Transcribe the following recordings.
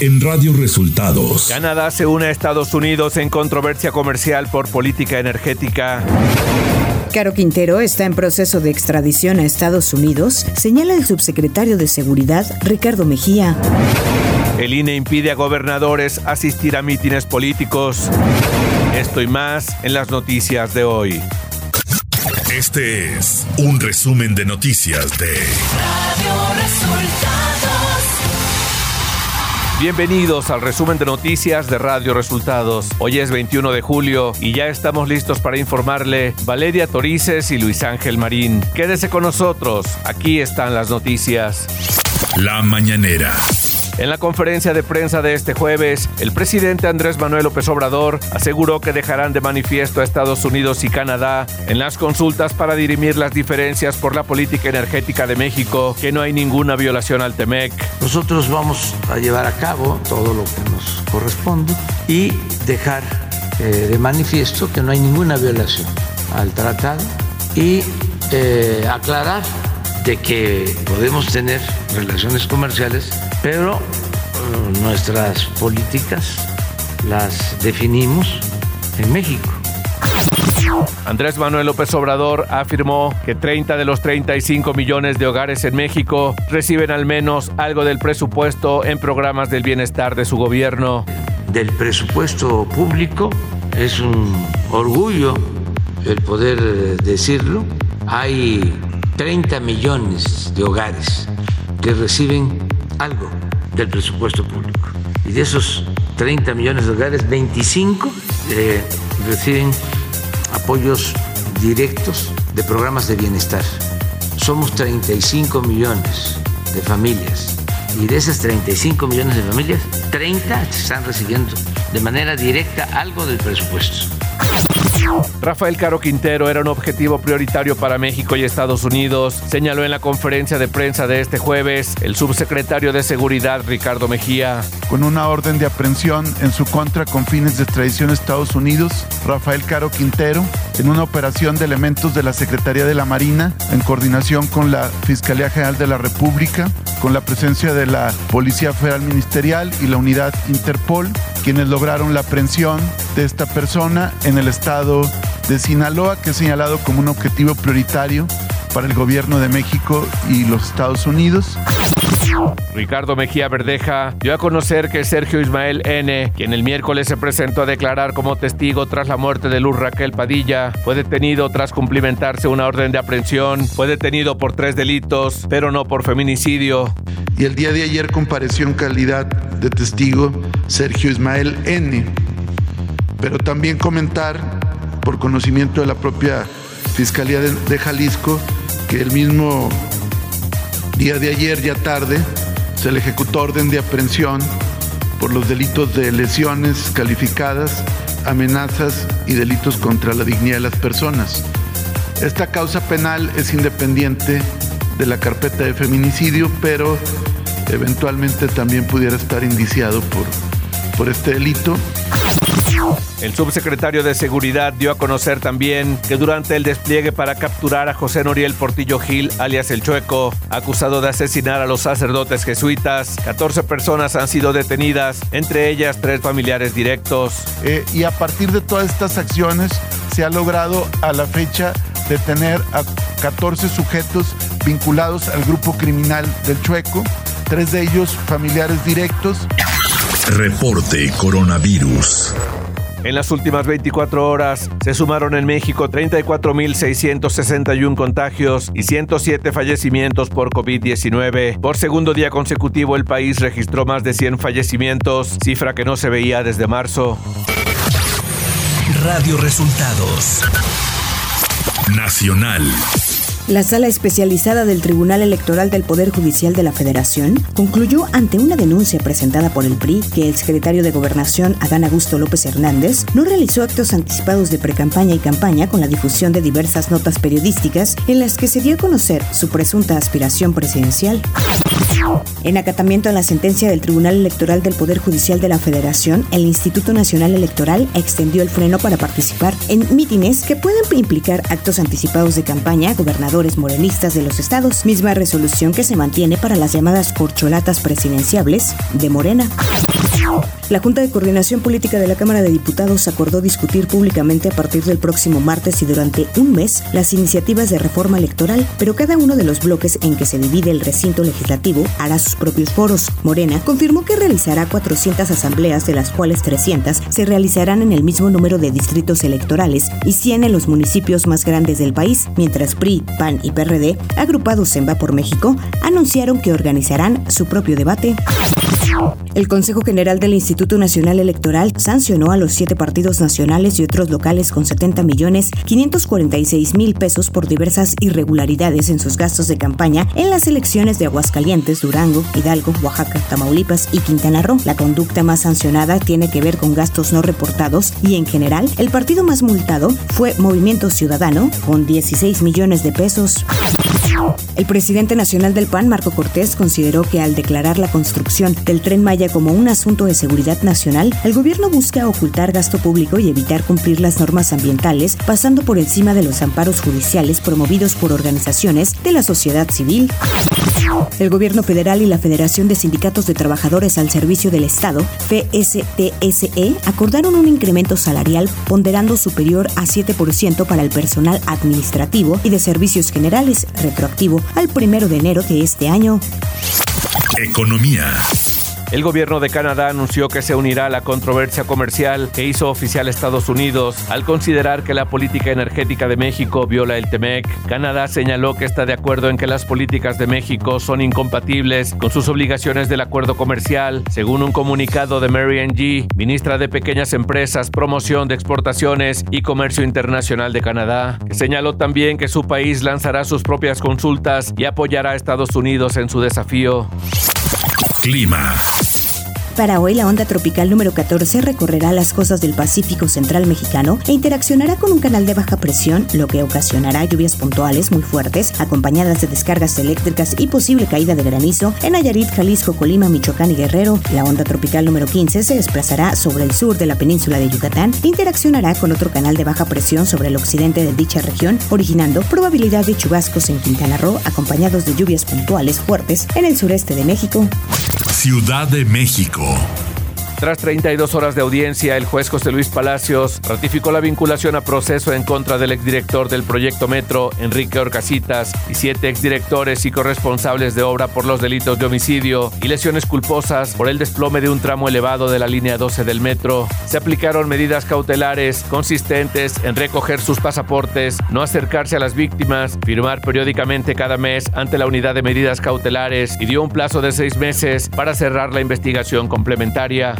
en Radio Resultados. Canadá se une a Estados Unidos en controversia comercial por política energética. Caro Quintero está en proceso de extradición a Estados Unidos, señala el subsecretario de Seguridad Ricardo Mejía. El INE impide a gobernadores asistir a mítines políticos. Esto y más en las noticias de hoy. Este es un resumen de noticias de Radio Resultados. Bienvenidos al resumen de noticias de Radio Resultados. Hoy es 21 de julio y ya estamos listos para informarle Valeria Torices y Luis Ángel Marín. Quédese con nosotros, aquí están las noticias. La mañanera. En la conferencia de prensa de este jueves, el presidente Andrés Manuel López Obrador aseguró que dejarán de manifiesto a Estados Unidos y Canadá en las consultas para dirimir las diferencias por la política energética de México, que no hay ninguna violación al TEMEC. Nosotros vamos a llevar a cabo todo lo que nos corresponde y dejar eh, de manifiesto que no hay ninguna violación al tratado y eh, aclarar de que podemos tener relaciones comerciales pero eh, nuestras políticas las definimos en México. Andrés Manuel López Obrador afirmó que 30 de los 35 millones de hogares en México reciben al menos algo del presupuesto en programas del bienestar de su gobierno. Del presupuesto público es un orgullo el poder decirlo. Hay 30 millones de hogares que reciben algo del presupuesto público. Y de esos 30 millones de hogares, 25 eh, reciben apoyos directos de programas de bienestar. Somos 35 millones de familias. Y de esas 35 millones de familias, 30 están recibiendo de manera directa algo del presupuesto. Rafael Caro Quintero era un objetivo prioritario para México y Estados Unidos, señaló en la conferencia de prensa de este jueves el subsecretario de Seguridad Ricardo Mejía. Con una orden de aprehensión en su contra con fines de extradición a Estados Unidos, Rafael Caro Quintero, en una operación de elementos de la Secretaría de la Marina, en coordinación con la Fiscalía General de la República, con la presencia de la Policía Federal Ministerial y la unidad Interpol, quienes lograron la aprehensión de esta persona en el estado de Sinaloa, que es señalado como un objetivo prioritario para el gobierno de México y los Estados Unidos. Ricardo Mejía Verdeja dio a conocer que Sergio Ismael N., quien el miércoles se presentó a declarar como testigo tras la muerte de Luz Raquel Padilla, fue detenido tras cumplimentarse una orden de aprehensión. Fue detenido por tres delitos, pero no por feminicidio. Y el día de ayer compareció en calidad de testigo Sergio Ismael N. Pero también comentar, por conocimiento de la propia Fiscalía de, Jalisco, que el mismo día de ayer, ya tarde, se le ejecutó orden de aprehensión por los delitos de lesiones calificadas, amenazas y delitos contra la dignidad de las personas. Esta causa penal es independiente de la carpeta de feminicidio, pero eventualmente también pudiera estar indiciado por, por este delito. El subsecretario de Seguridad dio a conocer también que durante el despliegue para capturar a José Noriel Portillo Gil, alias El Chueco, acusado de asesinar a los sacerdotes jesuitas, 14 personas han sido detenidas, entre ellas tres familiares directos. Eh, y a partir de todas estas acciones se ha logrado a la fecha detener a 14 sujetos vinculados al grupo criminal del Chueco, tres de ellos familiares directos. Reporte Coronavirus. En las últimas 24 horas se sumaron en México 34.661 contagios y 107 fallecimientos por COVID-19. Por segundo día consecutivo el país registró más de 100 fallecimientos, cifra que no se veía desde marzo. Radio Resultados. Nacional. La sala especializada del Tribunal Electoral del Poder Judicial de la Federación concluyó ante una denuncia presentada por el PRI que el secretario de Gobernación Adán Augusto López Hernández no realizó actos anticipados de precampaña y campaña con la difusión de diversas notas periodísticas en las que se dio a conocer su presunta aspiración presidencial. En acatamiento a la sentencia del Tribunal Electoral del Poder Judicial de la Federación, el Instituto Nacional Electoral extendió el freno para participar en mítines que pueden implicar actos anticipados de campaña, gobernador morenistas de los estados, misma resolución que se mantiene para las llamadas corcholatas presidenciables de Morena. La Junta de Coordinación Política de la Cámara de Diputados acordó discutir públicamente a partir del próximo martes y durante un mes las iniciativas de reforma electoral, pero cada uno de los bloques en que se divide el recinto legislativo hará sus propios foros. Morena confirmó que realizará 400 asambleas, de las cuales 300 se realizarán en el mismo número de distritos electorales y 100 en los municipios más grandes del país, mientras PRI, PAN y PRD, agrupados en Va por México, anunciaron que organizarán su propio debate. El Consejo General del Instituto Nacional Electoral sancionó a los siete partidos nacionales y otros locales con 70 millones 546 mil pesos por diversas irregularidades en sus gastos de campaña en las elecciones de Aguascalientes, Durango, Hidalgo, Oaxaca, Tamaulipas y Quintana Roo. La conducta más sancionada tiene que ver con gastos no reportados y en general el partido más multado fue Movimiento Ciudadano con 16 millones de pesos. El presidente nacional del PAN, Marco Cortés, consideró que al declarar la construcción del tren Maya como un asunto de seguridad nacional, el gobierno busca ocultar gasto público y evitar cumplir las normas ambientales, pasando por encima de los amparos judiciales promovidos por organizaciones de la sociedad civil. El gobierno federal y la Federación de Sindicatos de Trabajadores al Servicio del Estado, FSTSE, acordaron un incremento salarial ponderando superior a 7% para el personal administrativo y de servicios generales, al primero de enero de este año. Economía. El gobierno de Canadá anunció que se unirá a la controversia comercial que hizo oficial Estados Unidos al considerar que la política energética de México viola el TEMEC. Canadá señaló que está de acuerdo en que las políticas de México son incompatibles con sus obligaciones del acuerdo comercial, según un comunicado de Mary G., ministra de Pequeñas Empresas, Promoción de Exportaciones y Comercio Internacional de Canadá, señaló también que su país lanzará sus propias consultas y apoyará a Estados Unidos en su desafío. Clima. Para hoy, la onda tropical número 14 recorrerá las costas del Pacífico Central mexicano e interaccionará con un canal de baja presión, lo que ocasionará lluvias puntuales muy fuertes, acompañadas de descargas eléctricas y posible caída de granizo en Nayarit, Jalisco, Colima, Michoacán y Guerrero. La onda tropical número 15 se desplazará sobre el sur de la península de Yucatán e interaccionará con otro canal de baja presión sobre el occidente de dicha región, originando probabilidad de chubascos en Quintana Roo, acompañados de lluvias puntuales fuertes en el sureste de México. Ciudad de México. México. Tras 32 horas de audiencia, el juez José Luis Palacios ratificó la vinculación a proceso en contra del exdirector del proyecto Metro, Enrique Orcasitas, y siete exdirectores y corresponsables de obra por los delitos de homicidio y lesiones culposas por el desplome de un tramo elevado de la línea 12 del metro. Se aplicaron medidas cautelares consistentes en recoger sus pasaportes, no acercarse a las víctimas, firmar periódicamente cada mes ante la unidad de medidas cautelares y dio un plazo de seis meses para cerrar la investigación complementaria.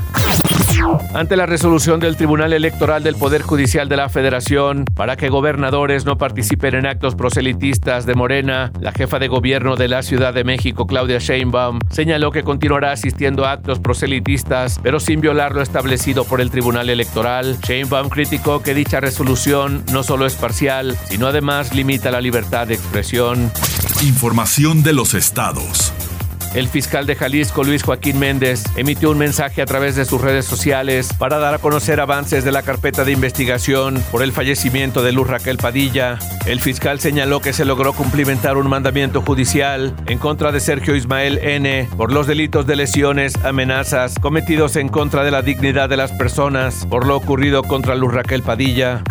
Ante la resolución del Tribunal Electoral del Poder Judicial de la Federación para que gobernadores no participen en actos proselitistas de Morena, la jefa de gobierno de la Ciudad de México, Claudia Sheinbaum, señaló que continuará asistiendo a actos proselitistas, pero sin violar lo establecido por el Tribunal Electoral. Sheinbaum criticó que dicha resolución no solo es parcial, sino además limita la libertad de expresión. Información de los estados. El fiscal de Jalisco, Luis Joaquín Méndez, emitió un mensaje a través de sus redes sociales para dar a conocer avances de la carpeta de investigación por el fallecimiento de Luz Raquel Padilla. El fiscal señaló que se logró cumplimentar un mandamiento judicial en contra de Sergio Ismael N. por los delitos de lesiones, amenazas cometidos en contra de la dignidad de las personas por lo ocurrido contra Luz Raquel Padilla.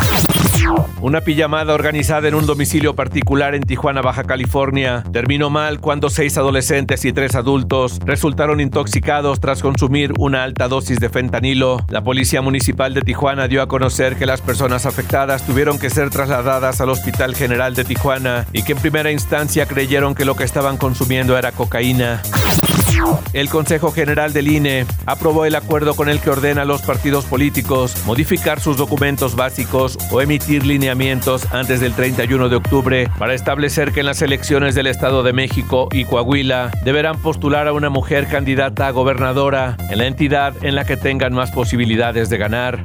Una pijamada organizada en un domicilio particular en Tijuana, Baja California, terminó mal cuando seis adolescentes y tres adultos resultaron intoxicados tras consumir una alta dosis de fentanilo. La Policía Municipal de Tijuana dio a conocer que las personas afectadas tuvieron que ser trasladadas al Hospital General de Tijuana y que en primera instancia creyeron que lo que estaban consumiendo era cocaína. El Consejo General del INE aprobó el acuerdo con el que ordena a los partidos políticos modificar sus documentos básicos o emitir lineamientos antes del 31 de octubre para establecer que en las elecciones del Estado de México y Coahuila deberán postular a una mujer candidata a gobernadora en la entidad en la que tengan más posibilidades de ganar.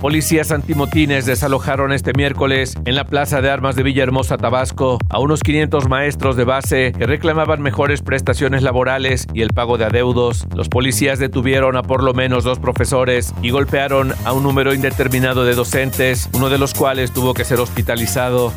Policías antimotines desalojaron este miércoles en la Plaza de Armas de Villahermosa, Tabasco, a unos 500 maestros de base que reclamaban mejores prestaciones laborales y el pago de adeudos. Los policías detuvieron a por lo menos dos profesores y golpearon a un número indeterminado de docentes, uno de los cuales tuvo que ser hospitalizado.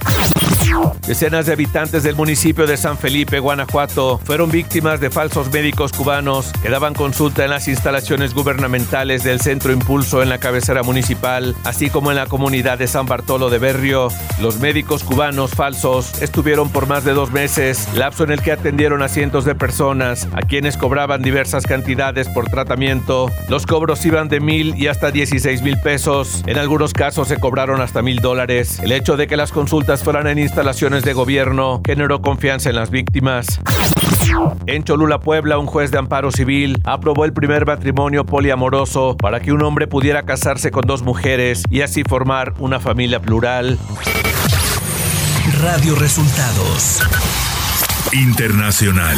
Decenas de habitantes del municipio de San Felipe, Guanajuato, fueron víctimas de falsos médicos cubanos que daban consulta en las instalaciones gubernamentales del Centro Impulso en la cabecera municipal, así como en la comunidad de San Bartolo de Berrio. Los médicos cubanos falsos estuvieron por más de dos meses, lapso en el que atendieron a cientos de personas, a quienes cobraban diversas cantidades por tratamiento. Los cobros iban de mil y hasta 16 mil pesos. En algunos casos se cobraron hasta mil dólares. El hecho de que las consultas fueran en instalaciones de gobierno generó confianza en las víctimas. En Cholula, Puebla, un juez de amparo civil aprobó el primer matrimonio poliamoroso para que un hombre pudiera casarse con dos mujeres y así formar una familia plural. Radio Resultados Internacional.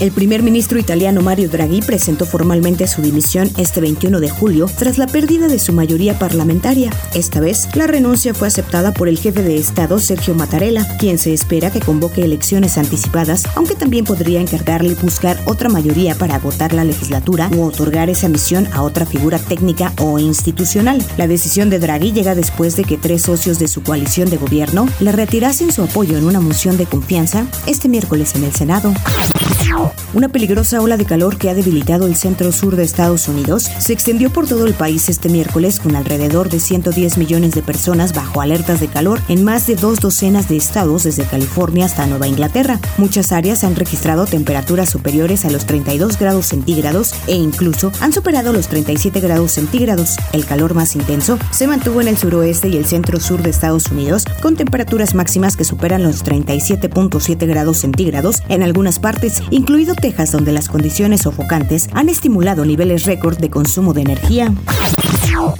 El primer ministro italiano Mario Draghi presentó formalmente su dimisión este 21 de julio tras la pérdida de su mayoría parlamentaria. Esta vez, la renuncia fue aceptada por el jefe de Estado Sergio Mattarella, quien se espera que convoque elecciones anticipadas, aunque también podría encargarle buscar otra mayoría para agotar la legislatura o otorgar esa misión a otra figura técnica o institucional. La decisión de Draghi llega después de que tres socios de su coalición de gobierno le retirasen su apoyo en una moción de confianza este miércoles en el Senado. Una peligrosa ola de calor que ha debilitado el centro sur de Estados Unidos se extendió por todo el país este miércoles con alrededor de 110 millones de personas bajo alertas de calor en más de dos docenas de estados desde California hasta Nueva Inglaterra. Muchas áreas han registrado temperaturas superiores a los 32 grados centígrados e incluso han superado los 37 grados centígrados. El calor más intenso se mantuvo en el suroeste y el centro sur de Estados Unidos con temperaturas máximas que superan los 37.7 grados centígrados en algunas partes, incluido Texas, donde las condiciones sofocantes han estimulado niveles récord de consumo de energía.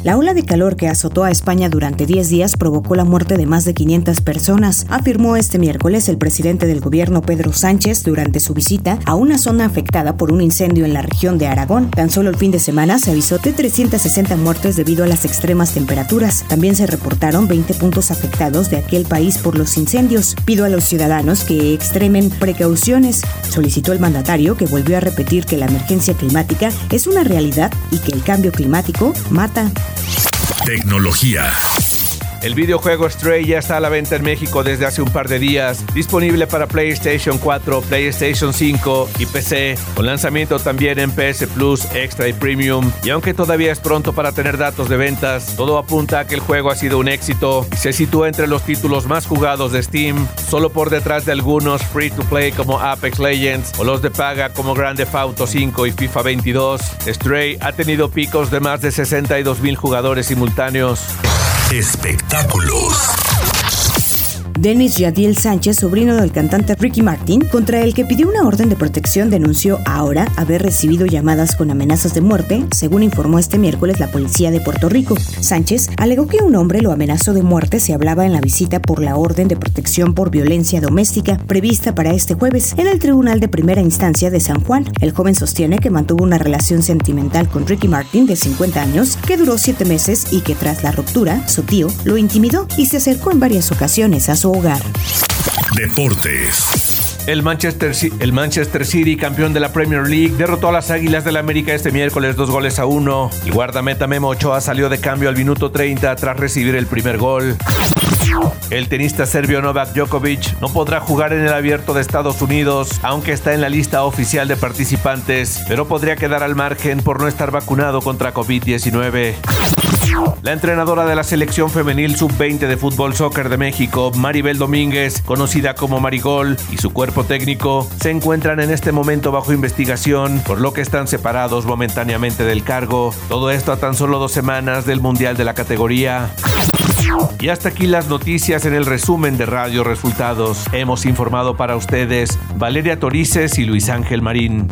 La ola de calor que azotó a España durante 10 días provocó la muerte de más de 500 personas, afirmó este miércoles el presidente del gobierno Pedro Sánchez durante su visita a una zona afectada por un incendio en la región de Aragón. Tan solo el fin de semana se avisó de 360 muertes debido a las extremas temperaturas. También se reportaron 20 puntos afectados de aquel país por los incendios. Pido a los ciudadanos que extremen precauciones, solicitó el mandatario que volvió a repetir que la emergencia climática es una realidad y que el cambio climático Tecnología. El videojuego Stray ya está a la venta en México desde hace un par de días, disponible para PlayStation 4, PlayStation 5 y PC, con lanzamiento también en PS Plus, Extra y Premium. Y aunque todavía es pronto para tener datos de ventas, todo apunta a que el juego ha sido un éxito y se sitúa entre los títulos más jugados de Steam, solo por detrás de algunos free to play como Apex Legends o los de paga como Grand Theft Auto 5 y FIFA 22. Stray ha tenido picos de más de 62 mil jugadores simultáneos. Espectáculos. Denis Yadiel Sánchez, sobrino del cantante Ricky Martin, contra el que pidió una orden de protección, denunció ahora haber recibido llamadas con amenazas de muerte, según informó este miércoles la policía de Puerto Rico. Sánchez alegó que un hombre lo amenazó de muerte si hablaba en la visita por la orden de protección por violencia doméstica prevista para este jueves en el Tribunal de Primera Instancia de San Juan. El joven sostiene que mantuvo una relación sentimental con Ricky Martin de 50 años que duró siete meses y que tras la ruptura, su tío lo intimidó y se acercó en varias ocasiones a su hogar. Deportes. El Manchester, el Manchester, City, campeón de la Premier League, derrotó a las Águilas del la América este miércoles dos goles a uno. El guardameta Memo Ochoa salió de cambio al minuto 30 tras recibir el primer gol. El tenista serbio Novak Djokovic no podrá jugar en el abierto de Estados Unidos, aunque está en la lista oficial de participantes, pero podría quedar al margen por no estar vacunado contra COVID-19. La entrenadora de la selección femenil sub-20 de fútbol soccer de México, Maribel Domínguez, conocida como Marigol, y su cuerpo técnico se encuentran en este momento bajo investigación, por lo que están separados momentáneamente del cargo. Todo esto a tan solo dos semanas del Mundial de la categoría. Y hasta aquí las noticias en el resumen de Radio Resultados. Hemos informado para ustedes Valeria Torices y Luis Ángel Marín.